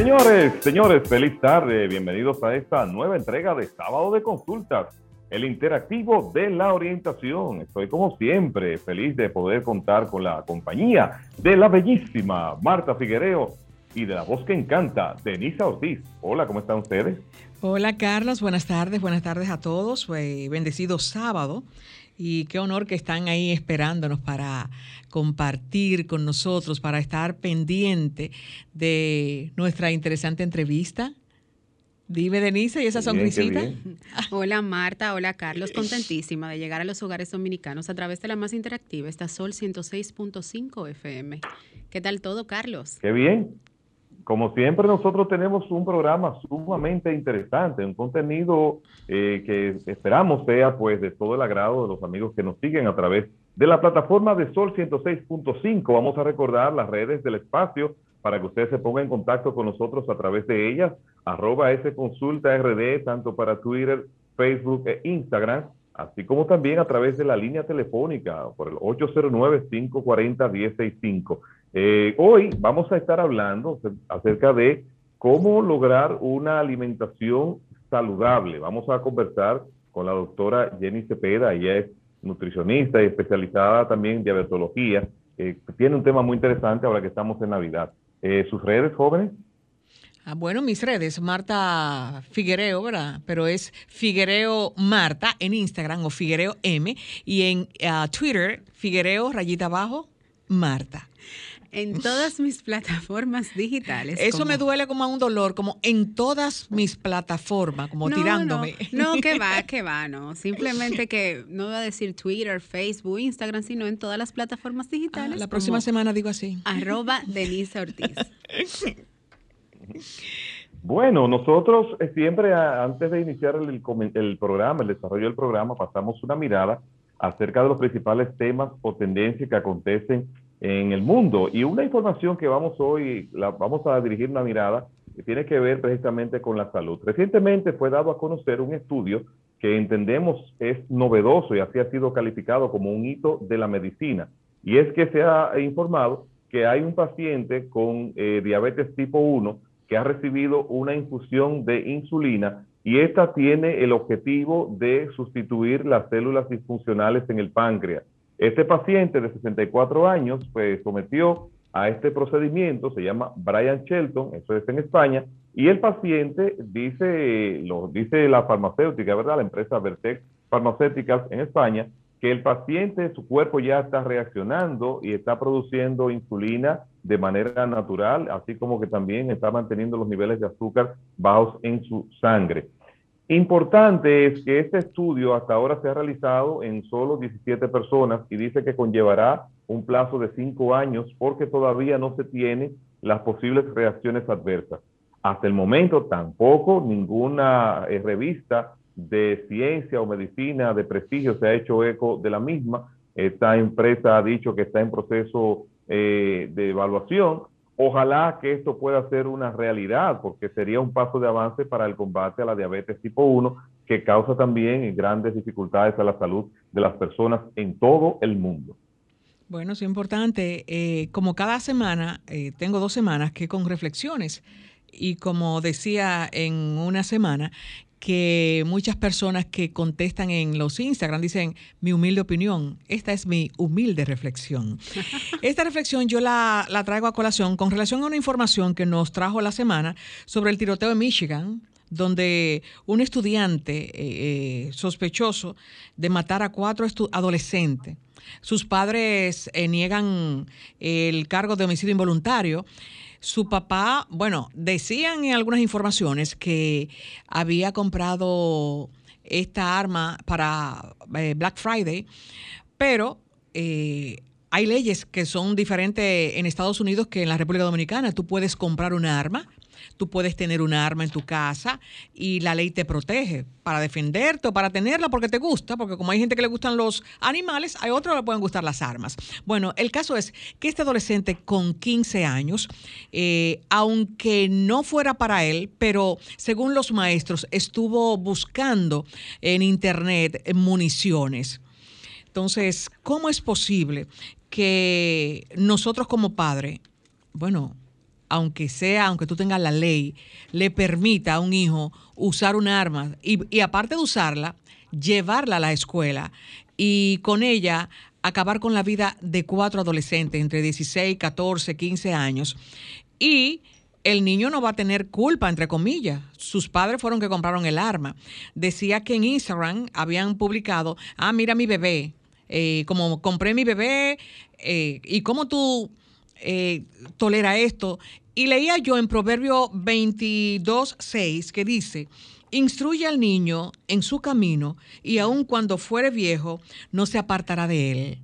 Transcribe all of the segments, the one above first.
Señores, señores, feliz tarde. Bienvenidos a esta nueva entrega de Sábado de Consultas, el interactivo de la orientación. Estoy como siempre feliz de poder contar con la compañía de la bellísima Marta Figuereo y de la voz que encanta, Denisa Ortiz. Hola, ¿cómo están ustedes? Hola Carlos, buenas tardes, buenas tardes a todos. bendecido sábado y qué honor que están ahí esperándonos para compartir con nosotros, para estar pendiente de nuestra interesante entrevista. Dime, Denise, ¿y esa sonrisita? Hola, Marta. Hola, Carlos. Contentísima de llegar a los hogares dominicanos a través de la más interactiva, esta Sol 106.5 FM. ¿Qué tal todo, Carlos? Qué bien. Como siempre, nosotros tenemos un programa sumamente interesante, un contenido eh, que esperamos sea pues de todo el agrado de los amigos que nos siguen a través de la plataforma de Sol 106.5. Vamos a recordar las redes del espacio para que ustedes se pongan en contacto con nosotros a través de ellas, arroba Consulta RD, tanto para Twitter, Facebook e Instagram, así como también a través de la línea telefónica por el 809-540-1065. Eh, hoy vamos a estar hablando acerca de cómo lograr una alimentación saludable. Vamos a conversar con la doctora Jenny Cepeda, ella es nutricionista y especializada también en diabetología. Eh, tiene un tema muy interesante ahora que estamos en Navidad. Eh, ¿Sus redes, jóvenes? Ah, bueno, mis redes, Marta Figuereo, ¿verdad? Pero es Figuereo Marta en Instagram o Figuereo M y en ah, Twitter, Figuereo rayita abajo Marta en todas mis plataformas digitales. Eso me duele como a un dolor, como en todas mis plataformas, como tirándome. No, que va, que va, no. Simplemente que no voy a decir Twitter, Facebook, Instagram, sino en todas las plataformas ah, digitales. la próxima semana digo así. Arroba Denise Ortiz. Bueno, nosotros eh, siempre antes de iniciar el, el programa, el desarrollo del programa, pasamos una mirada acerca de los principales temas o tendencias que acontecen en el mundo. Y una información que vamos hoy, vamos a dirigir una mirada que tiene que ver precisamente con la salud. Recientemente fue dado a conocer un estudio que entendemos es novedoso y así ha sido calificado como un hito de la medicina. Y es que se ha informado que hay un paciente con eh, diabetes tipo 1 que ha recibido una infusión de insulina y esta tiene el objetivo de sustituir las células disfuncionales en el páncreas. Este paciente de 64 años pues, sometió a este procedimiento, se llama Brian Shelton, eso es en España, y el paciente dice, lo dice la farmacéutica, ¿verdad? La empresa Vertex Farmacéuticas en España, que el paciente, su cuerpo ya está reaccionando y está produciendo insulina de manera natural, así como que también está manteniendo los niveles de azúcar bajos en su sangre. Importante es que este estudio hasta ahora se ha realizado en solo 17 personas y dice que conllevará un plazo de 5 años porque todavía no se tienen las posibles reacciones adversas. Hasta el momento tampoco ninguna eh, revista de ciencia o medicina de prestigio se ha hecho eco de la misma. Esta empresa ha dicho que está en proceso eh, de evaluación Ojalá que esto pueda ser una realidad, porque sería un paso de avance para el combate a la diabetes tipo 1, que causa también grandes dificultades a la salud de las personas en todo el mundo. Bueno, es importante. Eh, como cada semana, eh, tengo dos semanas que con reflexiones. Y como decía en una semana, que muchas personas que contestan en los Instagram dicen mi humilde opinión. Esta es mi humilde reflexión. Esta reflexión yo la, traigo a colación con relación a una información que nos trajo la semana sobre el tiroteo en Michigan, donde un estudiante eh, eh, sospechoso de matar a cuatro adolescentes. Sus padres eh, niegan el cargo de homicidio involuntario su papá, bueno, decían en algunas informaciones que había comprado esta arma para Black Friday, pero hay leyes que son diferentes en Estados Unidos que en la República Dominicana. Tú puedes comprar un arma, tú puedes tener un arma en tu casa y la ley te protege para defenderte o para tenerla porque te gusta, porque como hay gente que le gustan los animales, hay otros que le pueden gustar las armas. Bueno, el caso es que este adolescente con 15 años, eh, aunque no fuera para él, pero según los maestros, estuvo buscando en internet municiones. Entonces, ¿cómo es posible que nosotros como padres, bueno, aunque sea, aunque tú tengas la ley, le permita a un hijo usar un arma y, aparte de usarla, llevarla a la escuela y con ella acabar con la vida de cuatro adolescentes entre 16, 14, 15 años. Y el niño no va a tener culpa, entre comillas. Sus padres fueron que compraron el arma. Decía que en Instagram habían publicado, ah, mira mi bebé, eh, como compré mi bebé eh, y cómo tú eh, tolera esto. Y leía yo en Proverbio 22, 6 que dice, instruye al niño en su camino y aun cuando fuere viejo, no se apartará de él.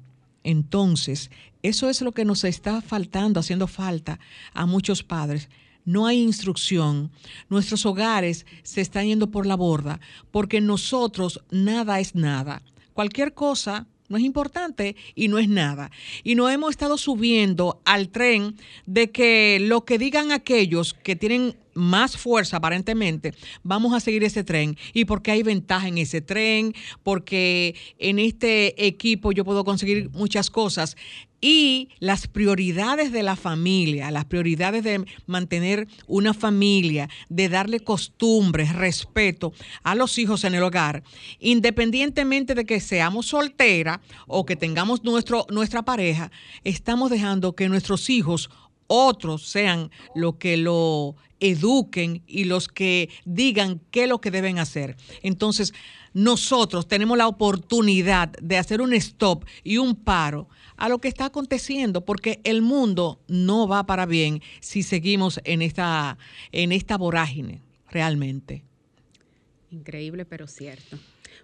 Entonces, eso es lo que nos está faltando, haciendo falta a muchos padres. No hay instrucción. Nuestros hogares se están yendo por la borda porque nosotros nada es nada. Cualquier cosa no es importante y no es nada. Y no hemos estado subiendo al tren de que lo que digan aquellos que tienen más fuerza aparentemente, vamos a seguir ese tren. Y porque hay ventaja en ese tren, porque en este equipo yo puedo conseguir muchas cosas y las prioridades de la familia, las prioridades de mantener una familia, de darle costumbres, respeto a los hijos en el hogar, independientemente de que seamos soltera o que tengamos nuestro, nuestra pareja, estamos dejando que nuestros hijos, otros sean lo que lo eduquen y los que digan qué es lo que deben hacer. Entonces, nosotros tenemos la oportunidad de hacer un stop y un paro a lo que está aconteciendo, porque el mundo no va para bien si seguimos en esta, en esta vorágine, realmente. Increíble, pero cierto.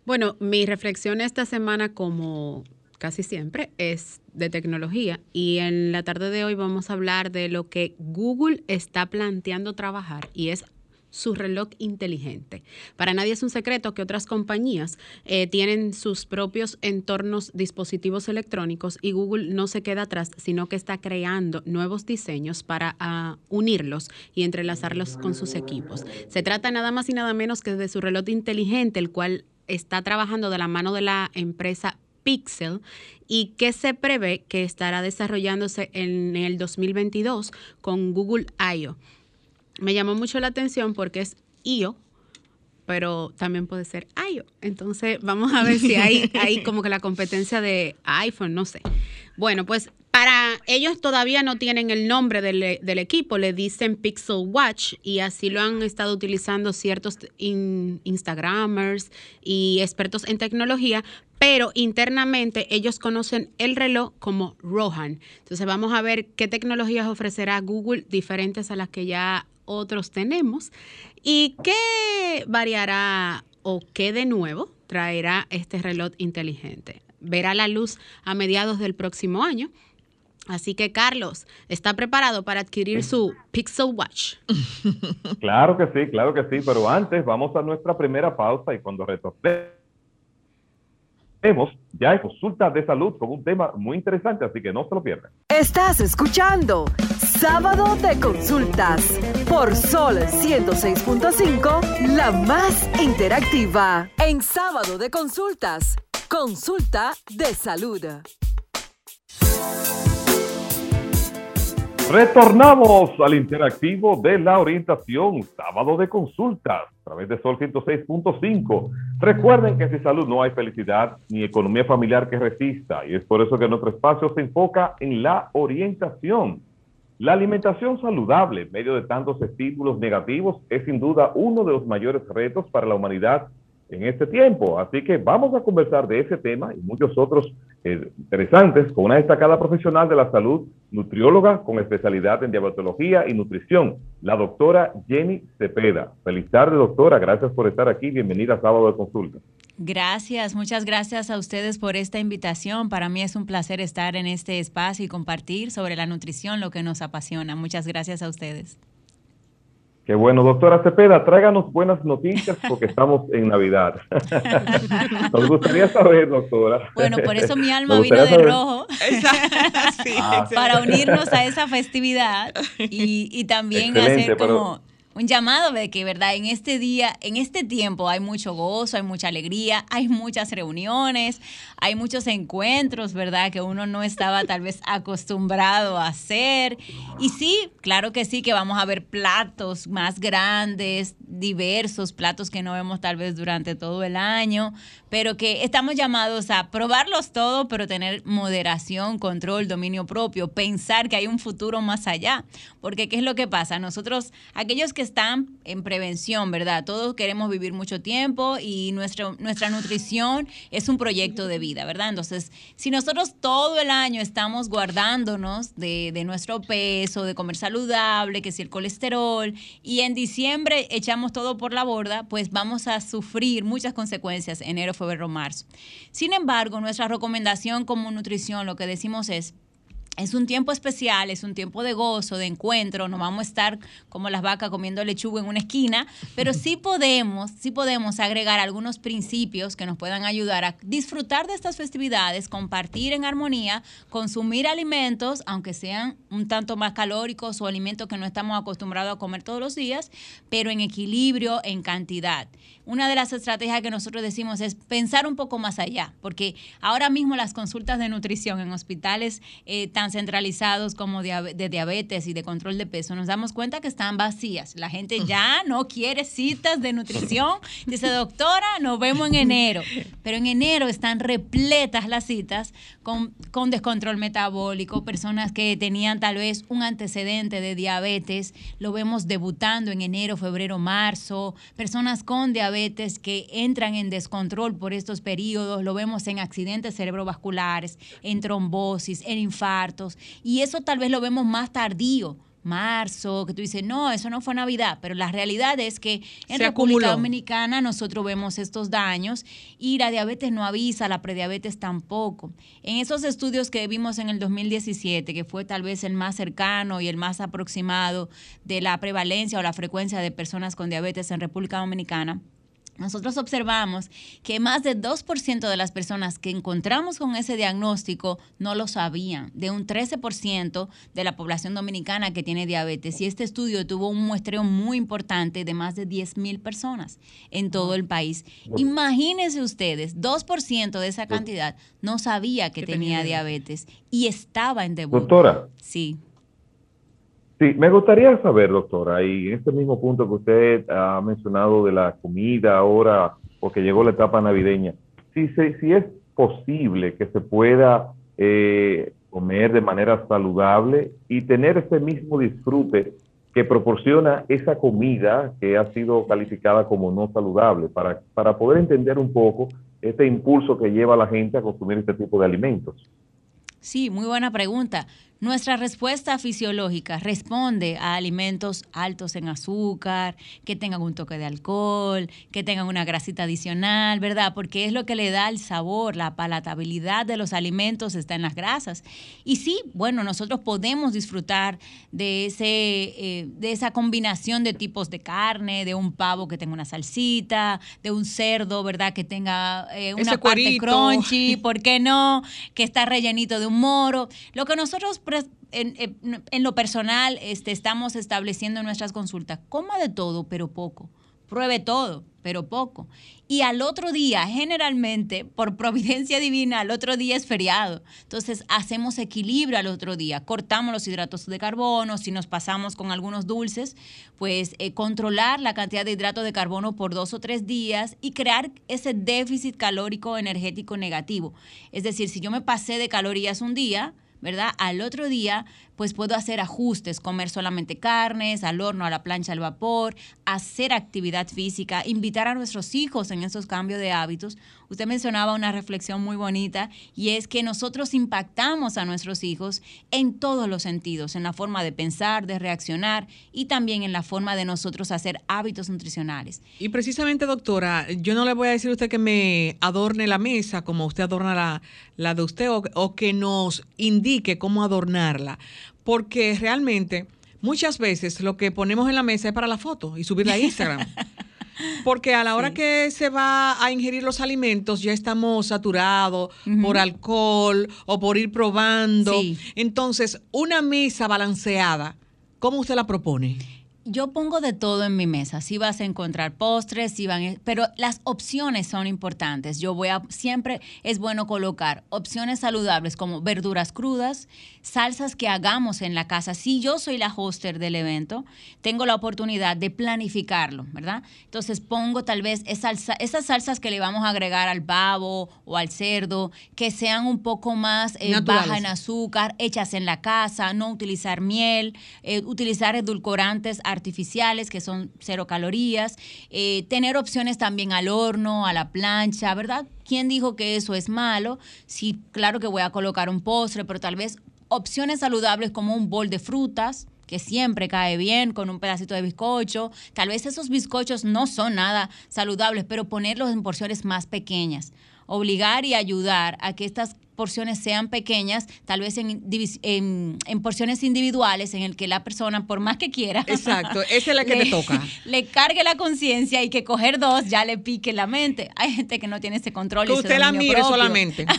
Bueno, mi reflexión esta semana, como casi siempre, es de tecnología y en la tarde de hoy vamos a hablar de lo que Google está planteando trabajar y es su reloj inteligente. Para nadie es un secreto que otras compañías eh, tienen sus propios entornos dispositivos electrónicos y Google no se queda atrás, sino que está creando nuevos diseños para ah, unirlos y entrelazarlos con sus equipos. Se trata nada más y nada menos que de su reloj inteligente, el cual está trabajando de la mano de la empresa Pixel y que se prevé que estará desarrollándose en el 2022 con Google I.O me llamó mucho la atención porque es IO, pero también puede ser IO. Entonces, vamos a ver si hay, hay como que la competencia de iPhone, no sé. Bueno, pues para ellos todavía no tienen el nombre del, equipo, le dicen Pixel Watch y así lo han estado utilizando ciertos Instagramers y expertos en tecnología, pero internamente ellos conocen el reloj como Rohan. Entonces vamos a ver qué tecnologías ofrecerá Google diferentes a las que ya otros tenemos. ¿Y qué variará o qué de nuevo traerá este reloj inteligente? Verá la luz a mediados del próximo año. Así que Carlos, ¿está preparado para adquirir su Pixel Watch? Claro que sí, claro que sí, pero antes vamos a nuestra primera pausa y cuando retornemos ya en consulta de salud con un tema muy interesante, así que no se lo pierdan. Estás escuchando Sábado de Consultas por Sol 106.5, la más interactiva. En Sábado de Consultas, consulta de salud. Retornamos al interactivo de la orientación, sábado de consultas, a través de Sol 106.5. Recuerden que sin salud no hay felicidad ni economía familiar que resista, y es por eso que nuestro espacio se enfoca en la orientación. La alimentación saludable en medio de tantos estímulos negativos es sin duda uno de los mayores retos para la humanidad en este tiempo. Así que vamos a conversar de ese tema y muchos otros interesantes con una destacada profesional de la salud, nutrióloga con especialidad en diabetología y nutrición, la doctora Jenny Cepeda. Feliz tarde, doctora. Gracias por estar aquí. Bienvenida a Sábado de Consulta. Gracias, muchas gracias a ustedes por esta invitación. Para mí es un placer estar en este espacio y compartir sobre la nutrición, lo que nos apasiona. Muchas gracias a ustedes. Qué bueno, doctora Cepeda, tráiganos buenas noticias porque estamos en Navidad. Nos gustaría saber, doctora. Bueno, por eso mi alma vino de rojo. Ah. para unirnos a esa festividad y, también hacer como un llamado de que, ¿verdad? En este día, en este tiempo hay mucho gozo, hay mucha alegría, hay muchas reuniones, hay muchos encuentros, ¿verdad? Que uno no estaba tal vez acostumbrado a hacer. Y sí, claro que sí, que vamos a ver platos más grandes, diversos, platos que no vemos tal vez durante todo el año, pero que estamos llamados a probarlos todos, pero tener moderación, control, dominio propio, pensar que hay un futuro más allá. Porque ¿qué es lo que pasa? Nosotros, aquellos que están en prevención, ¿verdad? Todos queremos vivir mucho tiempo y nuestra nutrición es un proyecto de vida, ¿verdad? Entonces, si nosotros todo el año estamos guardándonos de, de nuestro peso, de comer saludable, que si el colesterol, y en diciembre echamos todo por la borda, pues vamos a sufrir muchas consecuencias enero, febrero, marzo. Sin embargo, nuestra recomendación como nutrición, lo que decimos es, es un tiempo especial, es un tiempo de gozo, de encuentro, no vamos a estar como las vacas comiendo lechuga en una esquina, pero sí podemos, sí podemos agregar algunos principios que nos puedan ayudar a disfrutar de estas festividades, compartir en armonía, consumir alimentos, aunque sean un tanto más calóricos o alimentos que no estamos acostumbrados a comer todos los días, pero en equilibrio, en cantidad. Una de las estrategias que nosotros decimos es pensar un poco más allá, porque ahora mismo las consultas de nutrición en hospitales eh, centralizados como de diabetes y de control de peso, nos damos cuenta que están vacías. La gente ya no quiere citas de nutrición. Dice, doctora, nos vemos en enero. Pero en enero están repletas las citas con, con descontrol metabólico, personas que tenían tal vez un antecedente de diabetes. Lo vemos debutando en enero, febrero, marzo. Personas con diabetes que entran en descontrol por estos periodos. Lo vemos en accidentes cerebrovasculares, en trombosis, en infarto y eso tal vez lo vemos más tardío, marzo, que tú dices, no, eso no fue Navidad, pero la realidad es que en República Dominicana nosotros vemos estos daños y la diabetes no avisa, la prediabetes tampoco. En esos estudios que vimos en el 2017, que fue tal vez el más cercano y el más aproximado de la prevalencia o la frecuencia de personas con diabetes en República Dominicana, nosotros observamos que más de 2% de las personas que encontramos con ese diagnóstico no lo sabían, de un 13% de la población dominicana que tiene diabetes. Y este estudio tuvo un muestreo muy importante de más de 10 mil personas en todo el país. Imagínense ustedes, 2% de esa cantidad no sabía que tenía diabetes y estaba en debut. Doctora. Sí. Sí, me gustaría saber, doctora, y en este mismo punto que usted ha mencionado de la comida ahora, porque llegó la etapa navideña, si, si es posible que se pueda eh, comer de manera saludable y tener ese mismo disfrute que proporciona esa comida que ha sido calificada como no saludable, para, para poder entender un poco este impulso que lleva la gente a consumir este tipo de alimentos. Sí, muy buena pregunta. Nuestra respuesta fisiológica responde a alimentos altos en azúcar, que tengan un toque de alcohol, que tengan una grasita adicional, ¿verdad? Porque es lo que le da el sabor, la palatabilidad de los alimentos está en las grasas. Y sí, bueno, nosotros podemos disfrutar de, ese, eh, de esa combinación de tipos de carne, de un pavo que tenga una salsita, de un cerdo, ¿verdad? Que tenga eh, una parte crunchy, ¿por qué no? Que está rellenito de un moro. Lo que nosotros en, lo personal este, estamos estableciendo nuestras consultas. Coma de todo, pero poco. Pruebe todo, pero poco. Y al otro día, generalmente, por providencia divina, al otro día es feriado. Entonces, hacemos equilibrio al otro día. Cortamos los hidratos de carbono. Si nos pasamos con algunos dulces, pues eh, controlar la cantidad de hidratos de carbono por dos o tres días y crear ese déficit calórico energético negativo. Es decir, si yo me pasé de calorías un día, ¿verdad? Al otro día pues puedo hacer ajustes, comer solamente carnes, al horno, a la plancha, al vapor, hacer actividad física, invitar a nuestros hijos en esos cambios de hábitos. Usted mencionaba una reflexión muy bonita y es que nosotros impactamos a nuestros hijos en todos los sentidos, en la forma de pensar, de reaccionar y también en la forma de nosotros hacer hábitos nutricionales. Y precisamente, doctora, yo no le voy a decir a usted que me adorne la mesa como usted adorna la, de usted o que nos indique cómo adornarla, porque realmente muchas veces lo que ponemos en la mesa es para la foto y subirla a Instagram. Porque a la hora que se va a ingerir los alimentos ya estamos saturados por alcohol o por ir probando. Entonces, una mesa balanceada, ¿cómo usted la propone? Yo pongo de todo en mi mesa. Si vas a encontrar postres, si van, pero las opciones son importantes. Yo voy a siempre es bueno colocar opciones saludables como verduras crudas, salsas que hagamos en la casa. Si yo soy la hoster del evento, tengo la oportunidad de planificarlo, ¿verdad? Entonces pongo tal vez esas, esas salsas que le vamos a agregar al pavo o al cerdo, que sean un poco más eh, bajas en azúcar, hechas en la casa, no utilizar miel, eh, utilizar edulcorantes artificiales que son cero calorías, eh, tener opciones también al horno, a la plancha, ¿verdad? ¿Quién dijo que eso es malo? Sí, claro que voy a colocar un postre, pero tal vez opciones saludables como un bol de frutas, que siempre cae bien con un pedacito de bizcocho. Tal vez esos bizcochos no son nada saludables, pero ponerlos en porciones más pequeñas. Obligar y ayudar a que estas porciones sean pequeñas, tal vez en, en, porciones individuales, en el que la persona, por más que quiera, exacto, esa es la que le, toca, le cargue la conciencia y que coger dos ya le pique la mente. Hay gente que no tiene ese control. Que usted la mire solamente.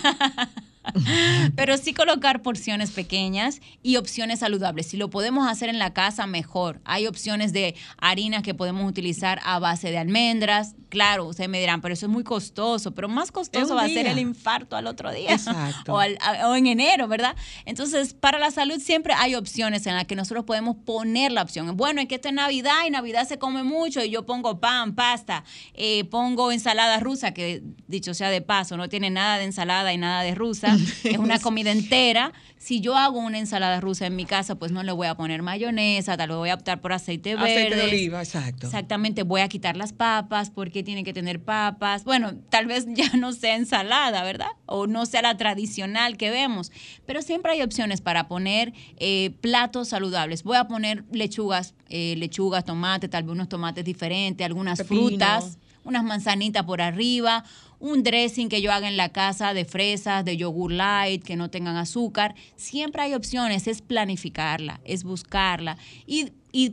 Pero sí colocar porciones pequeñas y opciones saludables. Si lo podemos hacer en la casa, mejor. Hay opciones de harina que podemos utilizar a base de almendras. Claro, ustedes me dirán, pero eso es muy costoso. Pero más costoso va a ser el infarto al otro día. Exacto. O, o en enero, ¿verdad? Entonces, para la salud siempre hay opciones en las que nosotros podemos poner la opción. Bueno, es que esto es Navidad y Navidad se come mucho y yo pongo pan, pasta, eh, pongo ensalada rusa, que dicho sea de paso, no tiene nada de ensalada y nada de rusa es una comida entera. Si yo hago una ensalada rusa en mi casa, pues no le voy a poner mayonesa, tal vez voy a optar por aceite verde. Aceite de oliva, exacto. Exactamente, voy a quitar las papas porque tiene que tener papas. Bueno, tal vez ya no sea ensalada, ¿verdad? O no sea la tradicional que vemos. Pero siempre hay opciones para poner eh, platos saludables. Voy a poner lechugas, eh, lechugas, tomate, tal vez unos tomates diferentes, algunas frutas unas manzanitas por arriba, un dressing que yo haga en la casa de fresas, de yogur light, que no tengan azúcar. Siempre hay opciones, es planificarla, es buscarla y,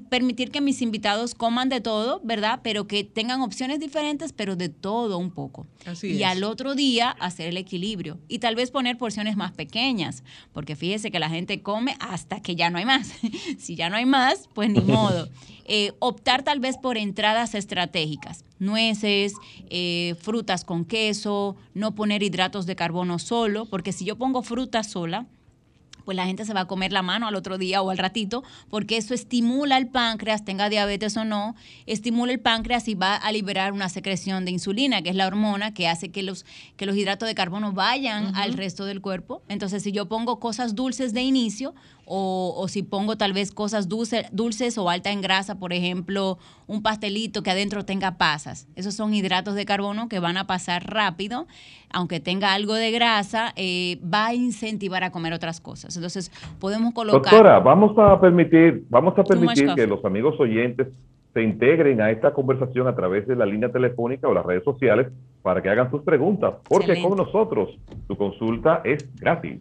permitir que mis invitados coman de todo, ¿verdad? Pero que tengan opciones diferentes, pero de todo un poco. y al otro día hacer el equilibrio y tal vez poner porciones más pequeñas, porque fíjese que la gente come hasta que ya no hay más. si ya no hay más, pues ni modo. Eh, optar tal vez por entradas estratégicas, nueces, eh, frutas con queso, no poner hidratos de carbono solo, porque si yo pongo fruta sola, pues la gente se va a comer la mano al otro día o al ratito, porque eso estimula el páncreas, tenga diabetes o no, estimula el páncreas y va a liberar una secreción de insulina, que es la hormona que hace que los, que los hidratos de carbono vayan al resto del cuerpo. Entonces, si yo pongo cosas dulces de inicio, o, si pongo tal vez cosas dulces, dulces o alta en grasa, por ejemplo, un pastelito que adentro tenga pasas. Esos son hidratos de carbono que van a pasar rápido, aunque tenga algo de grasa, eh, va a incentivar a comer otras cosas. Entonces, podemos colocar... Doctora, vamos a permitir, vamos a permitir que los amigos oyentes se integren a esta conversación a través de la línea telefónica o las redes sociales para que hagan sus preguntas, porque con nosotros su consulta es gratis.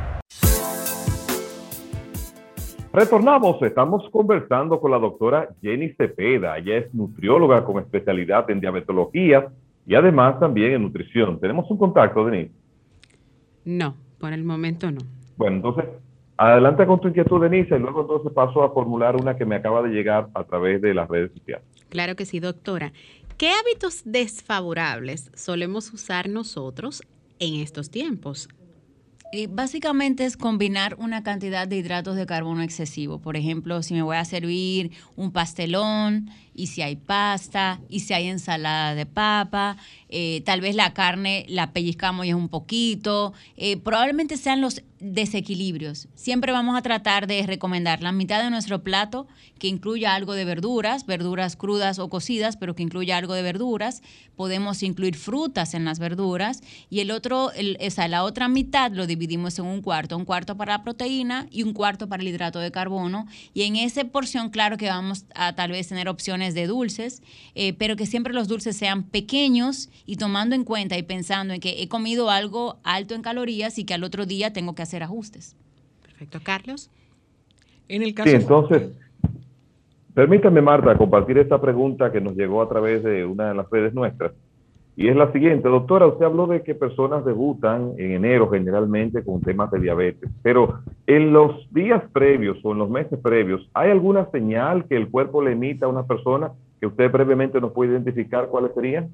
Retornamos, estamos conversando con la doctora Jenny Cepeda. Ella es nutrióloga con especialidad en diabetología y además también en nutrición. ¿Tenemos un contacto, Denise? No, por el momento no. Bueno, entonces Adelante con tu inquietud, Denise, y luego entonces paso a formular una que me acaba de llegar a través de las redes sociales. Claro que sí, doctora. ¿Qué hábitos desfavorables solemos usar nosotros en estos tiempos? Básicamente es combinar una cantidad de hidratos de carbono excesivo. Por ejemplo, si me voy a servir un pastelón y si hay pasta y si hay ensalada de papa, eh, tal vez la carne la pellizcamos ya un poquito. Eh, probablemente sean los desequilibrios. Siempre vamos a tratar de recomendar la mitad de nuestro plato que incluya algo de verduras, verduras crudas o cocidas, pero que incluya algo de verduras. Podemos incluir frutas en las verduras y el otro, esa, la otra mitad lo dividimos en un cuarto, un cuarto para la proteína y un cuarto para el hidrato de carbono. Y en esa porción, claro que vamos a tal vez tener opciones de dulces, eh, pero que siempre los dulces sean pequeños y tomando en cuenta y pensando en que he comido algo alto en calorías y que al otro día tengo que hacer ajustes. Perfecto, Carlos. En el caso sí, entonces, permítame, Marta, compartir esta pregunta que nos llegó a través de una de las redes nuestras. Y es la siguiente, doctora, usted habló de que personas debutan en enero generalmente con temas de diabetes, pero en los días previos o en los meses previos, ¿hay alguna señal que el cuerpo le emita a una persona que usted brevemente nos puede identificar cuáles serían?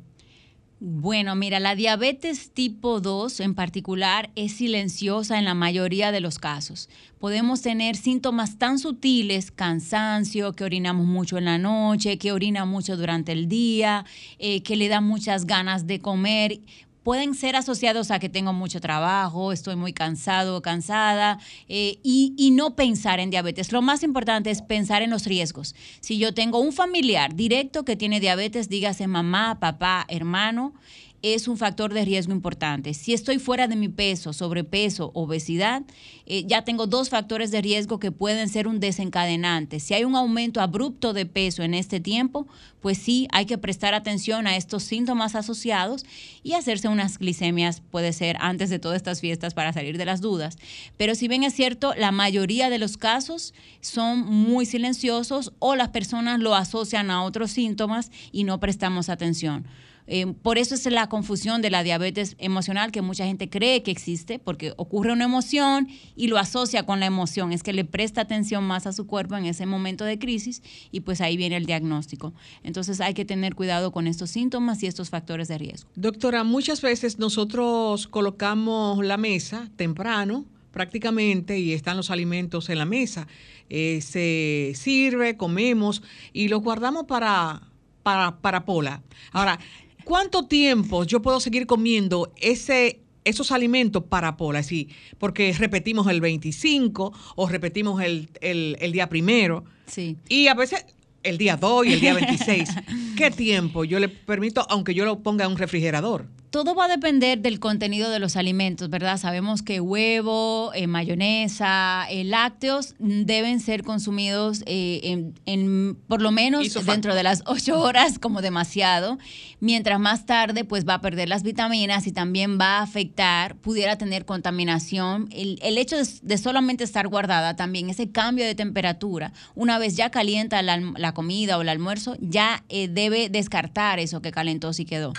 Bueno, mira, la diabetes tipo 2 en particular es silenciosa en la mayoría de los casos. Podemos tener síntomas tan sutiles, cansancio, que orinamos mucho en la noche, que orina mucho durante el día, eh, que le da muchas ganas de comer, pueden ser asociados a que tengo mucho trabajo, estoy muy cansado o cansada eh, y, y, no pensar en diabetes. Lo más importante es pensar en los riesgos. Si yo tengo un familiar directo que tiene diabetes, dígase mamá, papá, hermano, es un factor de riesgo importante. Si estoy fuera de mi peso, sobrepeso, obesidad, eh, ya tengo dos factores de riesgo que pueden ser un desencadenante. Si hay un aumento abrupto de peso en este tiempo, pues sí, hay que prestar atención a estos síntomas asociados y hacerse unas glicemias, puede ser antes de todas estas fiestas para salir de las dudas. Pero si bien es cierto, la mayoría de los casos son muy silenciosos o las personas lo asocian a otros síntomas y no prestamos atención. Eh, por eso es la confusión de la diabetes emocional que mucha gente cree que existe, porque ocurre una emoción y lo asocia con la emoción. Es que le presta atención más a su cuerpo en ese momento de crisis y pues ahí viene el diagnóstico. Entonces hay que tener cuidado con estos síntomas y estos factores de riesgo. Doctora, muchas veces nosotros colocamos la mesa temprano prácticamente y están los alimentos en la mesa. Eh, se sirve, comemos y los guardamos para, para, para Pola. Ahora, ¿Cuánto tiempo yo puedo seguir comiendo ese, esos alimentos para Pola? Sí, porque repetimos el 25 o repetimos el, el día primero. Sí. Y a veces el día 2 y el día 26. ¿Qué tiempo yo le permito, aunque yo lo ponga en un refrigerador? Todo va a depender del contenido de los alimentos, ¿verdad? Sabemos que huevo, eh, mayonesa, eh, lácteos deben ser consumidos eh, en, por lo menos dentro de las ocho horas como demasiado. Mientras más tarde, pues va a perder las vitaminas y también va a afectar, pudiera tener contaminación. El, hecho de, solamente estar guardada también, ese cambio de temperatura, una vez ya calienta la, la comida o el almuerzo, ya debe descartar eso que calentó si quedó.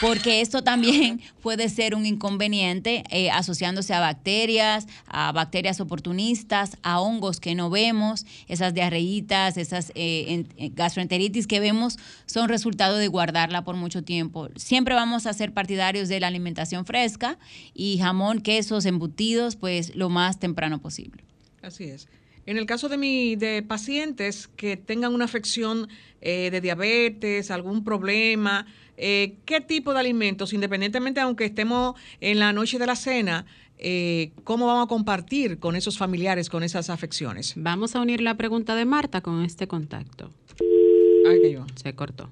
Porque esto también también puede ser un inconveniente eh, asociándose a bacterias, a bacterias oportunistas, a hongos que no vemos, esas diarreitas, esas eh, gastroenteritis que vemos son resultado de guardarla por mucho tiempo. Siempre vamos a ser partidarios de la alimentación fresca y jamón, quesos, embutidos, pues lo más temprano posible. Así es. En el caso de, mi, de pacientes que tengan una afección eh, de diabetes, algún problema, eh, ¿qué tipo de alimentos, independientemente aunque estemos en la noche de la cena, eh, cómo vamos a compartir con esos familiares con esas afecciones? Vamos a unir la pregunta de Marta con este contacto. Ay, que yo. Se cortó.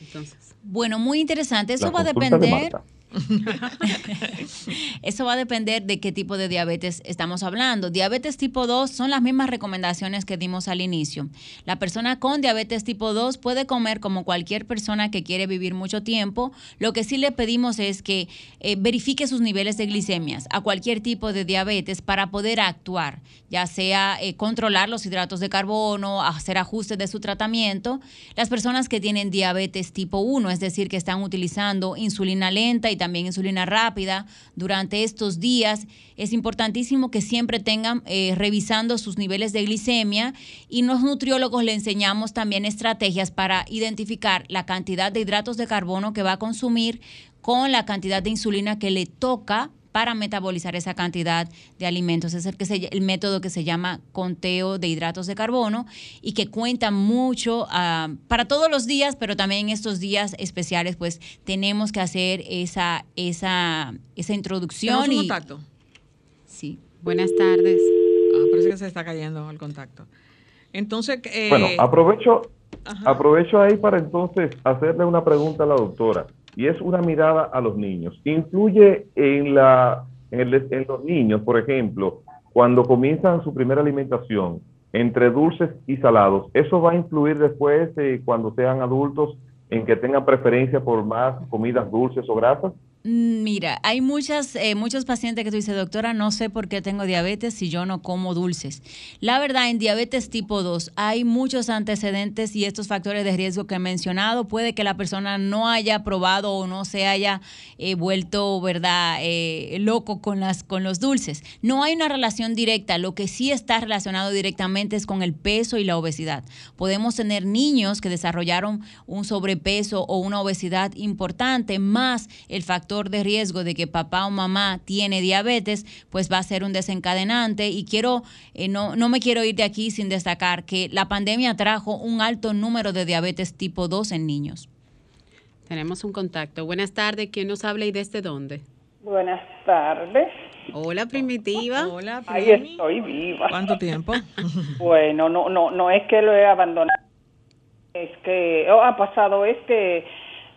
Entonces. Bueno, muy interesante. Eso va a depender. Eso va a depender de qué tipo de diabetes estamos hablando. Diabetes tipo 2 son las mismas recomendaciones que dimos al inicio. La persona con diabetes tipo 2 puede comer como cualquier persona que quiere vivir mucho tiempo. Lo que sí le pedimos es que eh, verifique sus niveles de glicemias a cualquier tipo de diabetes para poder actuar, ya sea eh, controlar los hidratos de carbono, hacer ajustes de su tratamiento. Las personas que tienen diabetes tipo 1, es decir, que están utilizando insulina lenta y también insulina rápida durante estos días. Es importantísimo que siempre tengan eh, revisando sus niveles de glicemia y los nutriólogos le enseñamos también estrategias para identificar la cantidad de hidratos de carbono que va a consumir con la cantidad de insulina que le toca para metabolizar esa cantidad de alimentos. Es el, que el método que se llama conteo de hidratos de carbono y que cuenta mucho ah, para todos los días, pero también en estos días especiales, pues tenemos que hacer esa, esa, esa introducción. y, contacto? Sí. Buenas tardes. Ah, parece que se está cayendo el contacto. Entonces, eh, bueno, aprovecho, aprovecho ahí para entonces hacerle una pregunta a la doctora y es una mirada a los niños. Influye en, la, los niños, por ejemplo, cuando comienzan su primera alimentación entre dulces y salados, ¿eso va a influir después cuando sean adultos en que tengan preferencia por más comidas dulces o grasas? Mm, mira, hay muchas, eh, muchos pacientes que tú dices, doctora, no sé por qué tengo diabetes si yo no como dulces. La verdad, en diabetes tipo 2 hay muchos antecedentes y estos factores de riesgo que he mencionado. Puede que la persona no haya probado o no se haya eh, vuelto, ¿verdad?, eh, loco con, las, con los dulces. No hay una relación directa. Lo que sí está relacionado directamente es con el peso y la obesidad. Podemos tener niños que desarrollaron un sobrepeso o una obesidad importante, más el factor de riesgo de que papá o mamá tiene diabetes, pues va a ser un desencadenante. Y quiero, eh, no, no me quiero ir de aquí sin destacar que la pandemia trajo un alto número de diabetes tipo 2 en niños. Tenemos un contacto. Buenas tardes. ¿Quién nos habla y desde dónde? Buenas tardes. Hola, Primitiva. Hola, Ahí estoy viva. ¿Cuánto tiempo? bueno, no, no, no es que lo he abandonado. Es que oh, ha pasado es que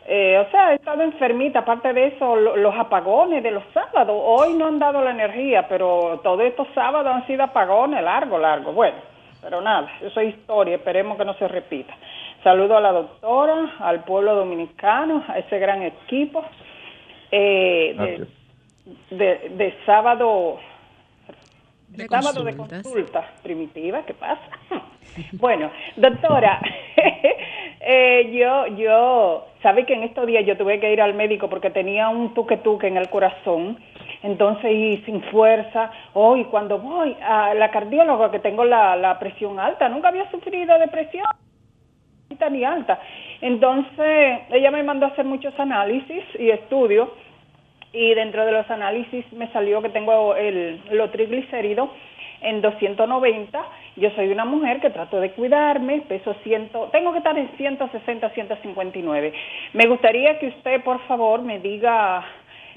eh, o sea, he estado enfermita, aparte de eso, los apagones de los sábados. Hoy no han dado la energía, pero todos estos sábados han sido apagones, largo, largo. Bueno, pero nada, eso es historia, esperemos que no se repita. Saludo a la doctora, al pueblo dominicano, a ese gran equipo eh, de, de, sábado, de sábado de consulta primitiva, ¿qué pasa? bueno, doctora, eh, yo, yo Sabe que en estos días yo tuve que ir al médico porque tenía un tuque tuque en el corazón, entonces y sin fuerza. Hoy cuando voy a la cardióloga que tengo la, presión alta, nunca había sufrido de presión ni alta. Entonces ella me mandó a hacer muchos análisis y estudios y dentro de los análisis me salió que tengo el, los triglicéridos en 290. Yo soy una mujer que trato de cuidarme, peso 100, tengo que estar en 160, 159. Me gustaría que usted, por favor, me diga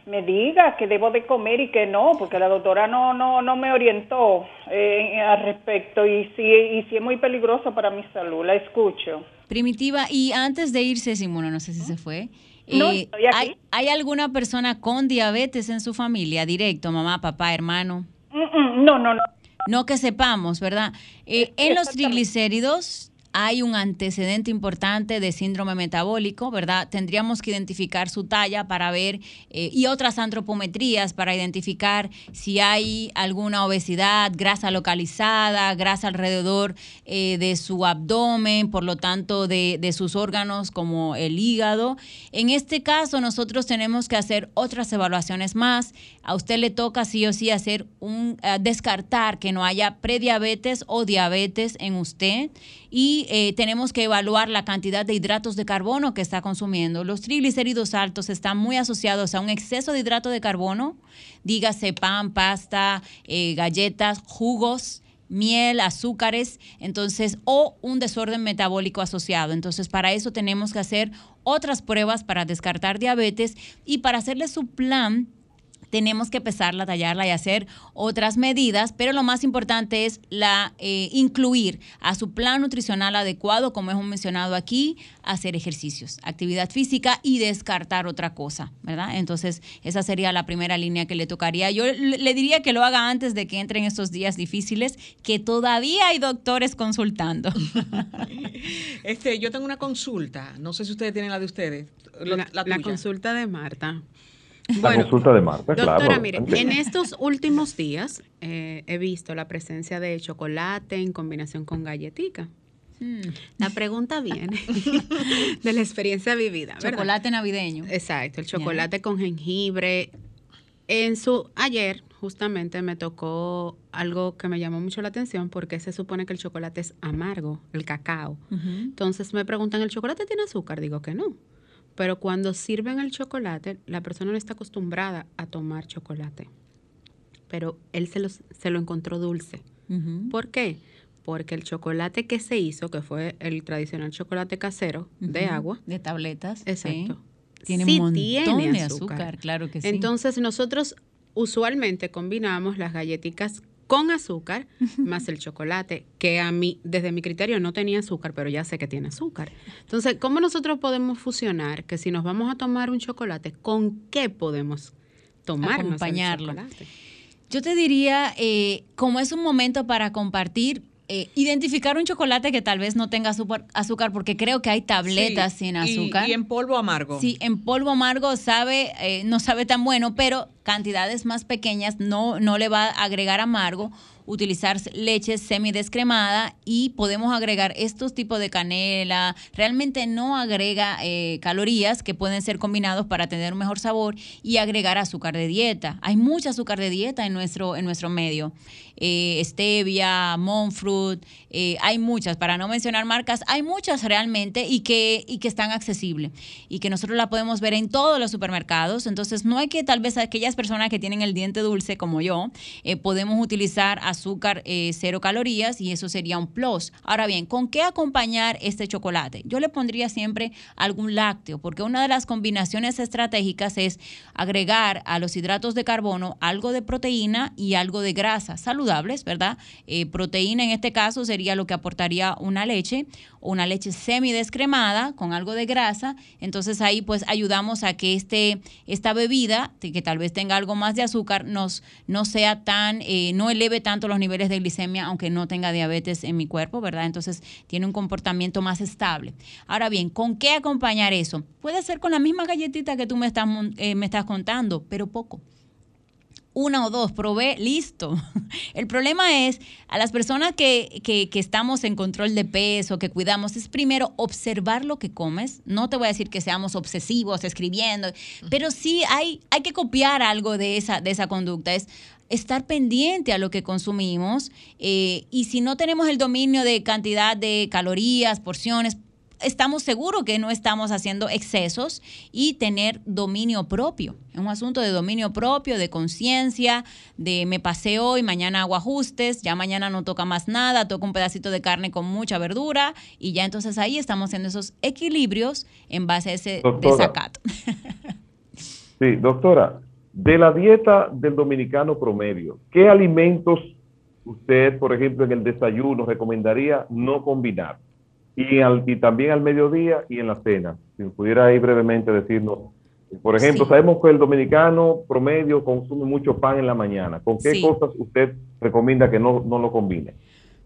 me diga que debo de comer y que no, porque la doctora no no no me orientó eh, al respecto y sí y sí es muy peligroso para mi salud. La escucho. Primitiva y antes de irse, Simona, no sé si se fue. Eh, ¿hay, ¿Hay alguna persona con diabetes en su familia, directo, mamá, papá, hermano? Mm, mm, no, no, no. No que sepamos, ¿verdad? Eh, en los triglicéridos hay un antecedente importante de síndrome metabólico, ¿verdad? Tendríamos que identificar su talla para ver eh, y otras antropometrías para identificar si hay alguna obesidad, grasa localizada, grasa alrededor eh, de su abdomen, por lo tanto de, sus órganos como el hígado. En este caso nosotros tenemos que hacer otras evaluaciones más. A usted le toca sí o sí hacer un eh, descartar que no haya prediabetes o diabetes en usted y eh, tenemos que evaluar la cantidad de hidratos de carbono que está consumiendo. Los triglicéridos altos están muy asociados a un exceso de hidrato de carbono, dígase pan, pasta, eh, galletas, jugos miel, azúcares, entonces, o un desorden metabólico asociado. Entonces, para eso tenemos que hacer otras pruebas para descartar diabetes y para hacerle su plan tenemos que pesarla, tallarla y hacer otras medidas, pero lo más importante es la eh, incluir a su plan nutricional adecuado, como hemos mencionado aquí, hacer ejercicios, actividad física y descartar otra cosa, ¿verdad? Entonces, esa sería la primera línea que le tocaría. Yo le diría que lo haga antes de que entren estos días difíciles, que todavía hay doctores consultando. este, yo tengo una consulta, no sé si ustedes tienen la de ustedes. la consulta de Marta. La consulta de Marta, doctora, mire, en estos últimos días eh, he visto la presencia de chocolate en combinación con galletica. Hmm. La pregunta viene de la experiencia vivida. Chocolate navideño. Exacto, el chocolate con jengibre. En su ayer justamente me tocó algo que me llamó mucho la atención porque se supone que el chocolate es amargo, el cacao. Entonces me preguntan, ¿el chocolate tiene azúcar? Digo que no. Pero cuando sirven el chocolate, la persona no está acostumbrada a tomar chocolate. Pero él se, se lo encontró dulce. ¿Por qué? Porque el chocolate que se hizo, que fue el tradicional chocolate casero de agua. De tabletas. Exacto. Tiene un montón de azúcar. claro que sí. Entonces nosotros usualmente combinamos las galletitas con azúcar más el chocolate, que a mí, desde mi criterio, no tenía azúcar, pero ya sé que tiene azúcar. Entonces, ¿cómo nosotros podemos fusionar que si nos vamos a tomar un chocolate, ¿con qué podemos tomar Acompañarlo. Yo te diría, eh, como es un momento para compartir, eh, identificar un chocolate que tal vez no tenga azúcar, porque creo que hay tabletas sin azúcar. Y, en polvo amargo. Sí, en polvo amargo sabe, eh, no sabe tan bueno, pero cantidades más pequeñas no, no le va a agregar amargo utilizar leche semidescremada y podemos agregar estos tipos de canela. Realmente no agrega eh, calorías que pueden ser combinados para tener un mejor sabor y agregar azúcar de dieta. Hay mucha azúcar de dieta en nuestro, en nuestro medio. Eh, stevia, monfruit, eh, hay muchas, para no mencionar marcas, hay muchas realmente y que, y que están accesibles y que nosotros la podemos ver en todos los supermercados. Entonces no hay que tal vez aquellas personas que tienen el diente dulce como yo, podemos utilizar azúcar azúcar eh, cero calorías y eso sería un plus. Ahora bien, ¿con qué acompañar este chocolate? Yo le pondría siempre algún lácteo, porque una de las combinaciones estratégicas es agregar a los hidratos de carbono algo de proteína y algo de grasa saludables, ¿verdad? Eh, proteína en este caso sería lo que aportaría una leche, una leche semidescremada con algo de grasa. Entonces ahí pues ayudamos a que este, esta bebida, que tal vez tenga algo más de azúcar, nos, no sea tan, eh, no eleve tanto los niveles de glicemia, aunque no tenga diabetes en mi cuerpo, ¿verdad? Entonces tiene un comportamiento más estable. Ahora bien, ¿con qué acompañar eso? Puede ser con la misma galletita que tú me estás, eh, me estás contando, pero poco una o dos, probé, listo. El problema es a las personas que, que, que, estamos en control de peso, que cuidamos, es primero observar lo que comes. No te voy a decir que seamos obsesivos escribiendo, pero sí hay, hay que copiar algo de esa, de esa conducta. Es estar pendiente a lo que consumimos eh, y si no tenemos el dominio de cantidad de calorías, porciones, estamos seguros que no estamos haciendo excesos y tener dominio propio. Es un asunto de dominio propio, de conciencia, de me pasé hoy, mañana hago ajustes, ya mañana no toca más nada, toco un pedacito de carne con mucha verdura y ya entonces ahí estamos haciendo esos equilibrios en base a ese desacato. Sí, doctora, de la dieta del dominicano promedio, ¿qué alimentos usted, por ejemplo, en el desayuno recomendaría no combinar? Y, al, y también al mediodía y en la cena. Si pudiera ahí brevemente decirnos, por ejemplo, sabemos que el dominicano promedio consume mucho pan en la mañana. ¿Con qué cosas usted recomienda que no, no lo combine?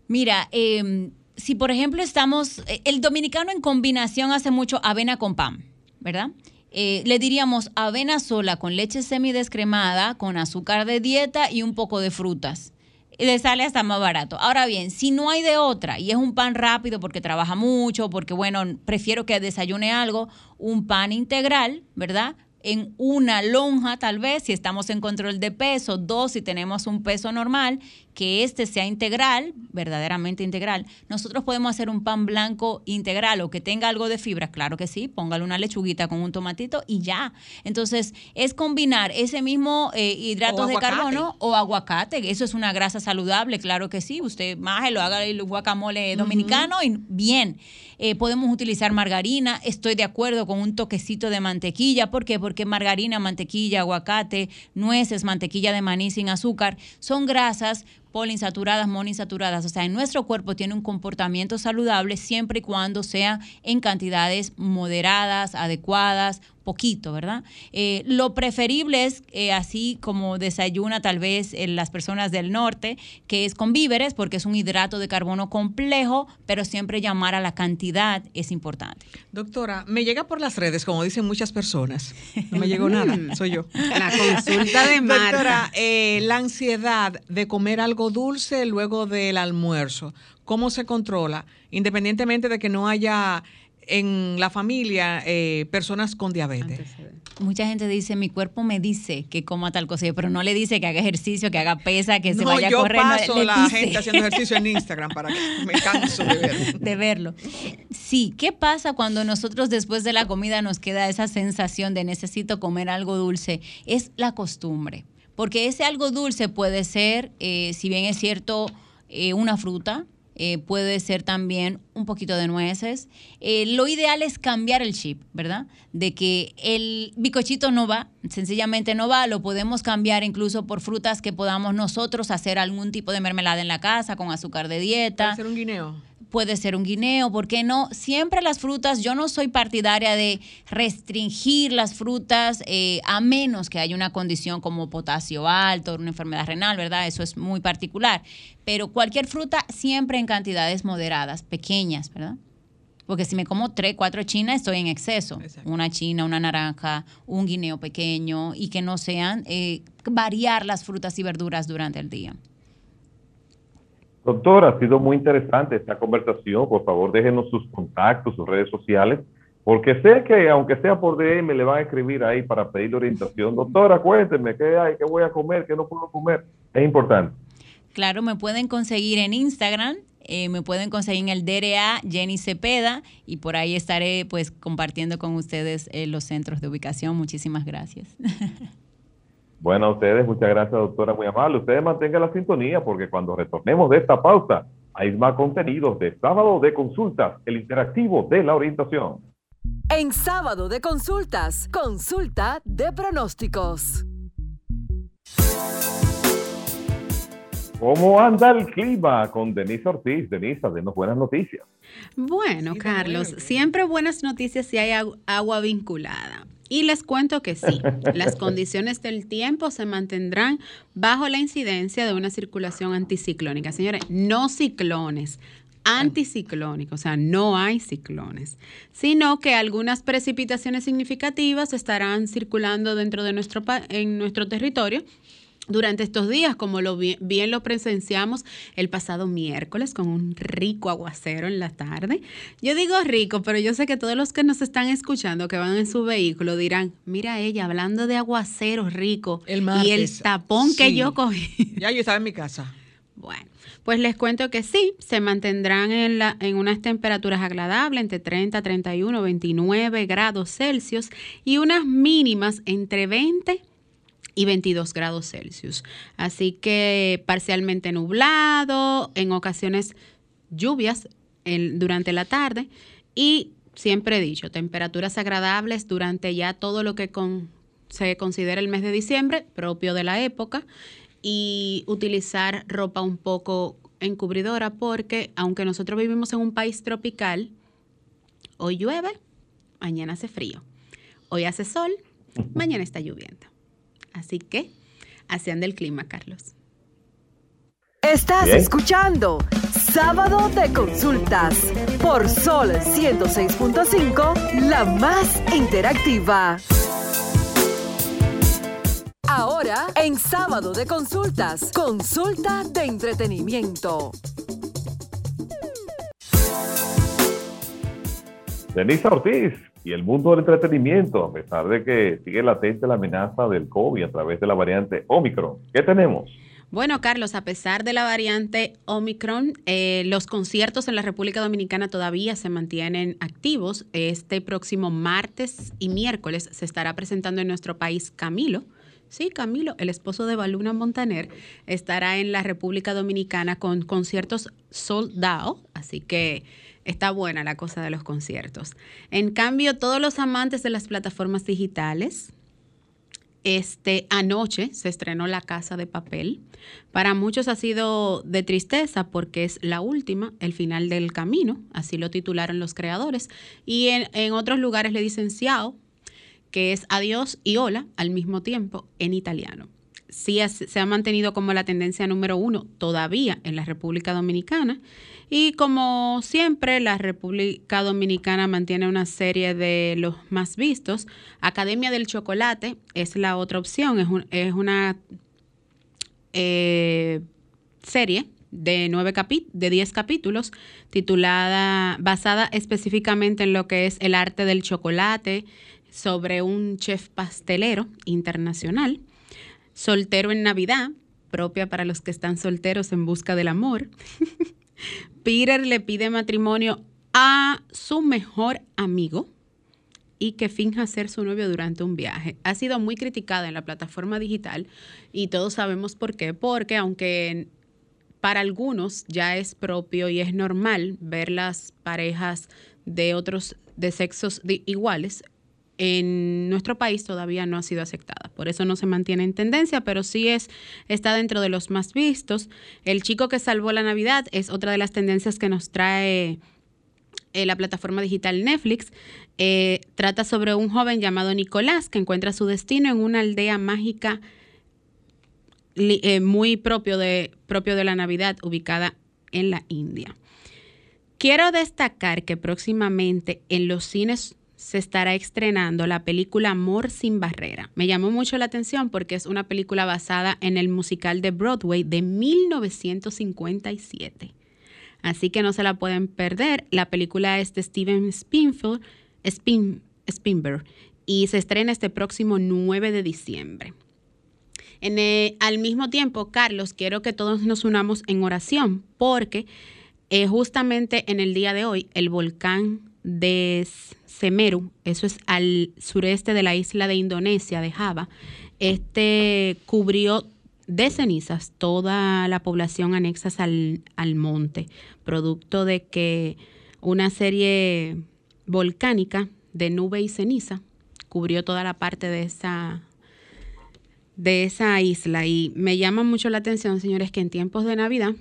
Mira, em, si por ejemplo estamos, eh, el dominicano en combinación hace mucho avena con pan, ¿verdad? Eh, le diríamos avena sola con leche semidescremada, con azúcar de dieta y un poco de frutas. Y le sale hasta más barato. Ahora bien, si no hay de otra y es un pan rápido porque trabaja mucho, porque bueno, prefiero que desayune algo, un pan integral, ¿verdad? en una lonja tal vez, si estamos en control de peso, dos si tenemos un peso normal, que este sea integral, verdaderamente integral. Nosotros podemos hacer un pan blanco integral o que tenga algo de fibra, claro que sí, póngale una lechuguita con un tomatito y ya. Entonces, es combinar ese mismo eh, hidratos de carbono o aguacate, eso es una grasa saludable, claro que sí, usted más lo haga el guacamole dominicano y bien. Eh, podemos utilizar margarina, estoy de acuerdo con un toquecito de mantequilla, ¿por qué? Porque margarina, mantequilla, aguacate, nueces, mantequilla de maní sin azúcar, son grasas poliinsaturadas, monoinsaturadas. O sea, en nuestro cuerpo tiene un comportamiento saludable siempre y cuando sea en cantidades moderadas, adecuadas, poquito, ¿verdad? Eh, lo preferible es eh, así como desayuna tal vez en las personas del norte, que es con víveres, porque es un hidrato de carbono complejo, pero siempre llamar a la cantidad es importante. Doctora, me llega por las redes, como dicen muchas personas. No me llegó nada, soy yo. La consulta de Marta. Doctora, eh, la ansiedad de comer algo dulce luego del almuerzo, ¿cómo se controla? Independientemente de que no haya en la familia eh, personas con diabetes. Mucha gente dice, mi cuerpo me dice que coma tal cosa, pero no le dice que haga ejercicio, que haga pesa, que se vaya a correr. Yo paso la gente haciendo ejercicio en Instagram para que me canso de verlo. De verlo. Sí, ¿qué pasa cuando nosotros después de la comida nos queda esa sensación de necesito comer algo dulce? Es la costumbre, porque ese algo dulce puede ser, eh, si bien es cierto, eh, una fruta, eh, puede ser también un poquito de nueces. Eh, lo ideal es cambiar el chip, ¿verdad? De que el bicochito no va, sencillamente no va, lo podemos cambiar incluso por frutas que podamos nosotros hacer algún tipo de mermelada en la casa con azúcar de dieta. Puede ser un guineo puede ser un guineo, ¿por qué no? Siempre las frutas, yo no soy partidaria de restringir las frutas eh, a menos que haya una condición como potasio alto, una enfermedad renal, ¿verdad? Eso es muy particular. Pero cualquier fruta siempre en cantidades moderadas, pequeñas, ¿verdad? Porque si me como tres, cuatro chinas, estoy en exceso. Una china, una naranja, un guineo pequeño y que no sean eh, variar las frutas y verduras durante el día. Doctora, ha sido muy interesante esta conversación. Por favor, déjenos sus contactos, sus redes sociales, porque sé que aunque sea por DM, le van a escribir ahí para pedir orientación. Doctora, cuénteme, ¿qué hay? ¿Qué voy a comer? ¿Qué no puedo comer? Es importante. Claro, me pueden conseguir en Instagram, eh, me pueden conseguir en el DRA Jenny Cepeda y por ahí estaré pues compartiendo con ustedes eh, los centros de ubicación. Muchísimas gracias. Bueno, a ustedes, muchas gracias, doctora, muy amable. Ustedes mantengan la sintonía porque cuando retornemos de esta pausa, hay más contenidos de sábado de consultas, el interactivo de la orientación. En sábado de consultas, consulta de pronósticos. ¿Cómo anda el clima con Denise Ortiz? Denise, denos buenas noticias. Bueno, Carlos, siempre buenas noticias si hay agua vinculada. Y les cuento que sí, las condiciones del tiempo se mantendrán bajo la incidencia de una circulación anticiclónica. Señores, no ciclones, anticiclónicos, o sea, no hay ciclones, sino que algunas precipitaciones significativas estarán circulando dentro de nuestro, en nuestro territorio durante estos días, como lo bien, lo presenciamos el pasado miércoles con un rico aguacero en la tarde. Yo digo rico, pero yo sé que todos los que nos están escuchando que van en su vehículo dirán, mira ella hablando de aguacero rico el y el tapón que yo cogí. Ya yo estaba en mi casa. Bueno, pues les cuento que sí, se mantendrán en, la, en unas temperaturas agradables entre 30, 31, 29 grados Celsius y unas mínimas entre 20 y 22 grados Celsius. Así que parcialmente nublado, en ocasiones lluvias durante la tarde y siempre he dicho, temperaturas agradables durante ya todo lo que se considera el mes de diciembre, propio de la época, y utilizar ropa un poco encubridora porque aunque nosotros vivimos en un país tropical, hoy llueve, mañana hace frío, hoy hace sol, mañana está lloviendo. Así que, así anda el clima, Carlos. Estás escuchando Sábado de Consultas por Sol 106.5, la más interactiva. Ahora, en Sábado de Consultas, consulta de entretenimiento. Denisa Ortiz, y el mundo del entretenimiento, a pesar de que sigue latente la amenaza del COVID a través de la variante Omicron. ¿Qué tenemos? Bueno, Carlos, a pesar de la variante Omicron, eh, los conciertos en la República Dominicana todavía se mantienen activos. Este próximo martes y miércoles se estará presentando en nuestro país Camilo. Sí, Camilo, el esposo de Baluna Montaner, estará en la República Dominicana con conciertos sold así que está buena la cosa de los conciertos. En cambio, todos los amantes de las plataformas digitales, este anoche se estrenó La Casa de Papel. Para muchos ha sido de tristeza porque es la última, el final del camino, así lo titularon los creadores. Y en, otros lugares le dicen Xiao, que es adiós y hola al mismo tiempo en italiano. Sí se ha mantenido como la tendencia número uno todavía en la República Dominicana. Y como siempre la República Dominicana mantiene una serie de los más vistos. Academia del Chocolate es la otra opción, es, una eh, serie de, nueve de 10 capítulos, titulada, basada específicamente en lo que es el arte del chocolate, sobre un chef pastelero internacional, soltero en Navidad, propia para los que están solteros en busca del amor. Peter le pide matrimonio a su mejor amigo y que finja ser su novio durante un viaje. Ha sido muy criticada en la plataforma digital y todos sabemos por qué, porque aunque para algunos ya es propio y es normal ver las parejas de otros de sexos iguales, en nuestro país todavía no ha sido aceptada. Por eso no se mantiene en tendencia, pero sí es, está dentro de los más vistos. El chico que salvó la Navidad es otra de las tendencias que nos trae eh, la plataforma digital Netflix. Eh, trata sobre un joven llamado Nicolás que encuentra su destino en una aldea mágica eh, muy propio de, propio de la Navidad, ubicada en la India. Quiero destacar que próximamente en los cines se estará estrenando la película Amor sin Barrera. Me llamó mucho la atención porque es una película basada en el musical de Broadway de 1957. Así que no se la pueden perder. La película es de Steven Spinfield, Spin, Spinberg y se estrena este próximo 9 de diciembre. Eh, al mismo tiempo, Carlos, quiero que todos nos unamos en oración porque eh, justamente en el día de hoy el volcán de Semeru, eso es al sureste de la isla de Indonesia, de Java, este cubrió de cenizas toda la población anexas al, al monte, producto de que una serie volcánica de nube y ceniza cubrió toda la parte de esa de esa isla. Y me llama mucho la atención, señores, que en tiempos de Navidad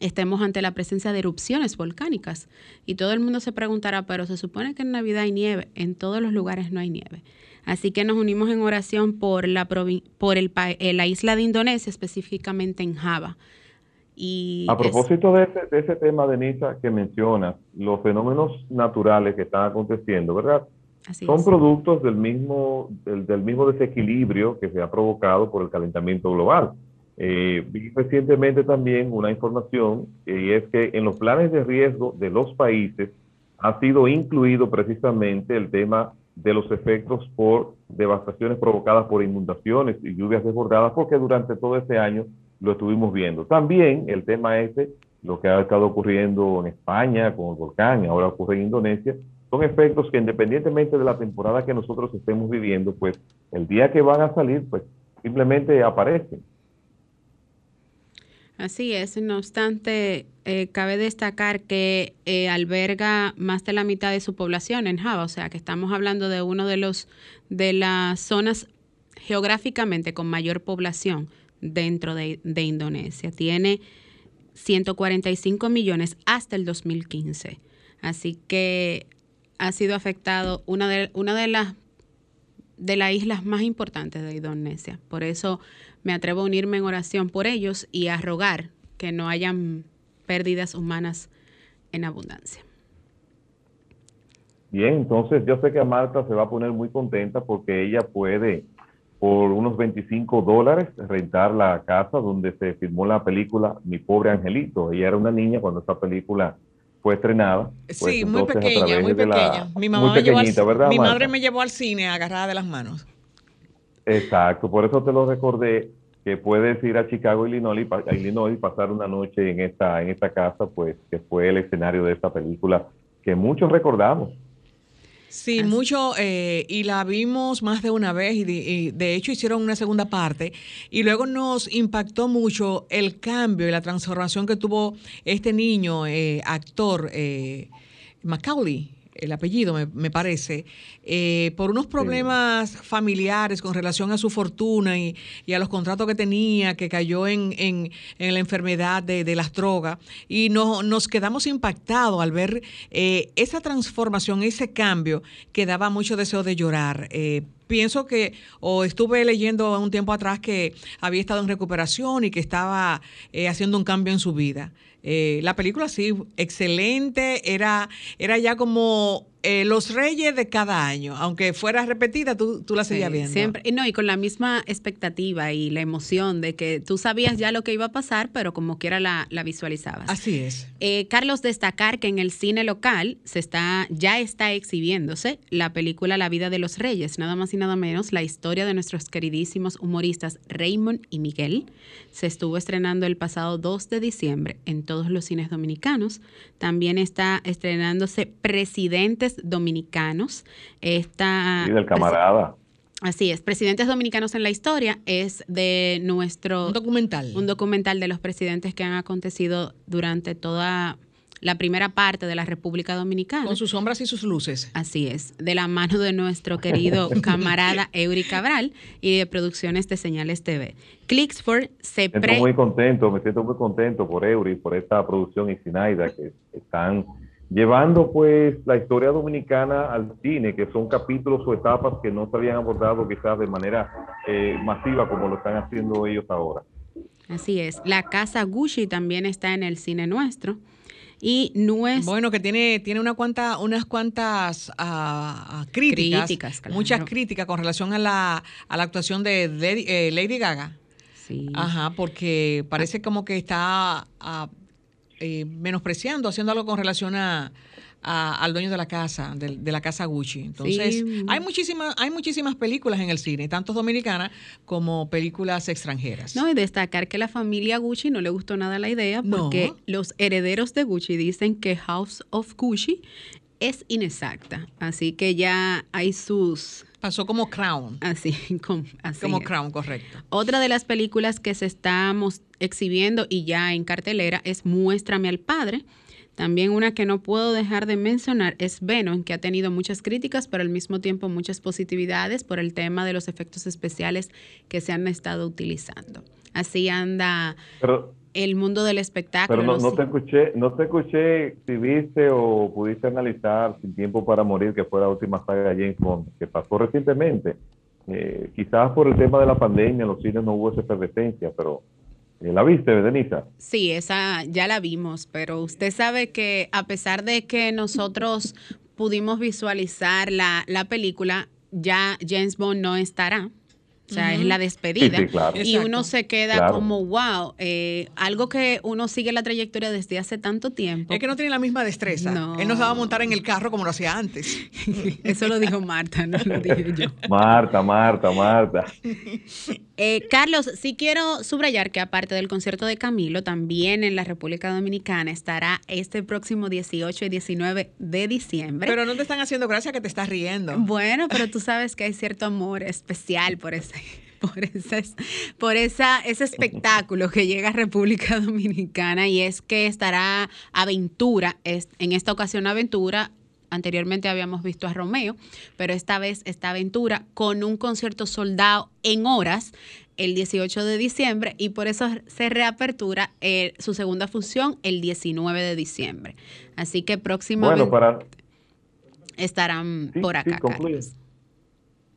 estemos ante la presencia de erupciones volcánicas y todo el mundo se preguntará, pero se supone que en Navidad hay nieve, en todos los lugares no hay nieve. Así que nos unimos en oración por la, por el, eh, la isla de Indonesia, específicamente en Java. Y a propósito de, ese, de ese tema, Denisa, que mencionas, los fenómenos naturales que están aconteciendo, ¿verdad? Son productos del mismo, del, mismo desequilibrio que se ha provocado por el calentamiento global. Eh, vi recientemente también una información y es que en los planes de riesgo de los países ha sido incluido precisamente el tema de los efectos por devastaciones provocadas por inundaciones y lluvias desbordadas, porque durante todo este año lo estuvimos viendo. También el tema este, lo que ha estado ocurriendo en España con el volcán, ahora ocurre en Indonesia, son efectos que independientemente de la temporada que nosotros estemos viviendo, pues el día que van a salir, pues simplemente aparecen. Así es, no obstante, eh, cabe destacar que eh, alberga más de la mitad de su población en Java, o sea que estamos hablando de uno de los de las zonas geográficamente con mayor población dentro de, de Indonesia. Tiene 145 millones hasta el 2015. Así que ha sido afectado una de, una de las de las islas más importantes de Indonesia. Por eso me atrevo a unirme en oración por ellos y a rogar que no hayan pérdidas humanas en abundancia. Bien, entonces yo sé que a Marta se va a poner muy contenta porque ella puede por unos 25 dólares rentar la casa donde se filmó la película Mi pobre angelito. Ella era una niña cuando esa película fue estrenada. Pues sí, muy pequeña, muy pequeña. mi mamá me llevó al, mi madre me llevó al cine agarrada de las manos. Exacto, por eso te lo recordé que puedes ir a Chicago, Illinois, Illinois y pasar una noche en esta, en esta casa, pues que fue el escenario de esta película que muchos recordamos. Sí, mucho, eh, y la vimos más de una vez y de, hecho hicieron una segunda parte y luego nos impactó mucho el cambio y la transformación que tuvo este niño, eh, actor, eh, Macaulay, el apellido me, parece, eh, por unos problemas familiares con relación a su fortuna y, a los contratos que tenía, que cayó en, en, la enfermedad de, las drogas. Y no, nos quedamos impactados al ver eh, esa transformación, ese cambio que daba mucho deseo de llorar. Eh, pienso que, o estuve leyendo un tiempo atrás que había estado en recuperación y que estaba haciendo un cambio en su vida. Eh, la película sí, excelente, era, era ya como eh, los reyes de cada año, aunque fuera repetida, tú, tú la seguías viendo. Siempre, y no, y con la misma expectativa y la emoción de que tú sabías ya lo que iba a pasar, pero como quiera la, la visualizabas. Así es. Eh, Carlos, destacar que en el cine local se está, ya está exhibiéndose la película La vida de los reyes, nada más y nada menos, la historia de nuestros queridísimos humoristas Raymond y Miguel. Se estuvo estrenando el pasado 2 de diciembre en todos los cines dominicanos. También está estrenándose Presidentes dominicanos. Esta, del camarada. Así es, Presidentes Dominicanos en la Historia es de nuestro... Un documental. Un documental de los presidentes que han acontecido durante toda la primera parte de la República Dominicana. Con sus sombras y sus luces. Así es, de la mano de nuestro querido camarada Eury Cabral y de Producciones de Señales TV. Clicksford se pre... Estoy muy contento, me siento muy contento por Eury, por esta producción y Sinaida que están llevando pues la historia dominicana al cine, que son capítulos o etapas que no se habían abordado quizás de manera eh, masiva como lo están haciendo ellos ahora. Así es. La Casa Gucci también está en el cine nuestro. Y nuestro... Bueno, que tiene, tiene una cuanta, unas cuantas uh, críticas, muchas críticas con relación a la, a la actuación de, eh, Lady Gaga. Sí. Ajá, porque parece como que está eh, menospreciando, haciendo algo con relación a, al dueño de la casa, de, la casa Gucci. Entonces, hay muchísimas, hay muchísimas películas en el cine, tanto dominicanas como películas extranjeras. No, y destacar que la familia Gucci no le gustó nada la idea, porque los herederos de Gucci dicen que House of Gucci es inexacta. Así que ya hay sus Pasó como Crown. Así, como, como Crown, correcto. Otra de las películas que se estamos exhibiendo y ya en cartelera es Muéstrame al Padre. También una que no puedo dejar de mencionar es Venom, que ha tenido muchas críticas, pero al mismo tiempo muchas positividades por el tema de los efectos especiales que se han estado utilizando. Así anda el mundo del espectáculo. Pero no, te escuché, no te escuché si viste o pudiste analizar Sin Tiempo para Morir, que fue la última saga de James Bond, que pasó recientemente. Eh, quizás por el tema de la pandemia, en los cines no hubo esa efervescencia, pero eh, ¿la viste, Denisa? Sí, esa ya la vimos, pero usted sabe que a pesar de que nosotros pudimos visualizar la, la película, ya James Bond no estará o sea, es la despedida. Y uno se queda como, wow, eh, algo que uno sigue la trayectoria desde hace tanto tiempo. Es que no tiene la misma destreza. Él no se va a montar en el carro como lo hacía antes. Eso lo dijo Marta, no lo dije yo. Marta, Marta, Marta. Eh, Carlos, sí quiero subrayar que aparte del concierto de Camilo, también en la República Dominicana estará este próximo 18 y 19 de diciembre. Pero no te están haciendo gracia que te estás riendo. Bueno, pero tú sabes que hay cierto amor especial por ese por, ese, por esa, ese espectáculo que llega a República Dominicana y es que estará Aventura, en esta ocasión Aventura, anteriormente habíamos visto a Romeo, pero esta vez está Aventura con un concierto soldado en horas el 18 de diciembre y por eso se reapertura eh, su segunda función el 19 de diciembre. Así que próximamente estarán por acá.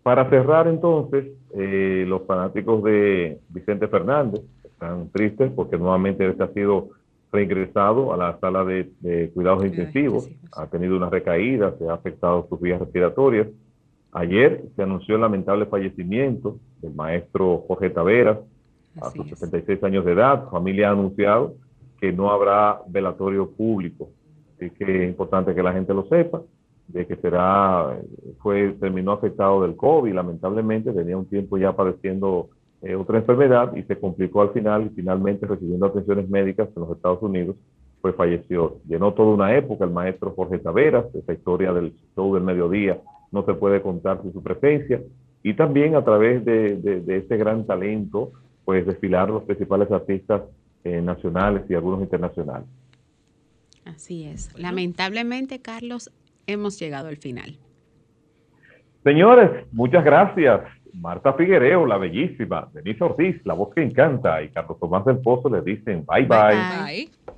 Para cerrar entonces, eh, los fanáticos de Vicente Fernández están tristes porque nuevamente este ha sido reingresado a la sala de, cuidados intensivos, ha tenido una recaída, se ha afectado sus vías respiratorias. Ayer se anunció el lamentable fallecimiento del maestro Jorge Taveras, a sus 66 años de edad. Su familia ha anunciado que no habrá velatorio público. Así que es importante que la gente lo sepa de que será, fue, terminó afectado del COVID, lamentablemente tenía un tiempo ya padeciendo eh, otra enfermedad y se complicó al final y finalmente recibiendo atenciones médicas en los Estados Unidos, pues falleció. Llenó toda una época el maestro Jorge Taveras, esa historia del show del mediodía no se puede contar sin su presencia, y también a través de, de, ese gran talento, pues desfilar los principales artistas eh, nacionales y algunos internacionales. Así es. Lamentablemente, Carlos, hemos llegado al final. Señores, muchas gracias. Marta Figuereo, la bellísima, Denise Ortiz, la voz que encanta, y Carlos Tomás del Pozo les dicen bye bye. bye.